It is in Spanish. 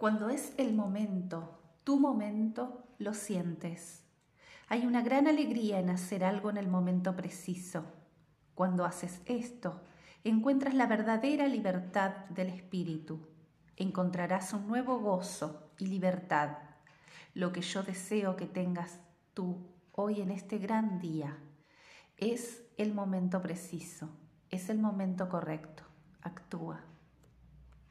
Cuando es el momento, tu momento, lo sientes. Hay una gran alegría en hacer algo en el momento preciso. Cuando haces esto, encuentras la verdadera libertad del espíritu. Encontrarás un nuevo gozo y libertad. Lo que yo deseo que tengas tú hoy en este gran día es el momento preciso, es el momento correcto. Actúa.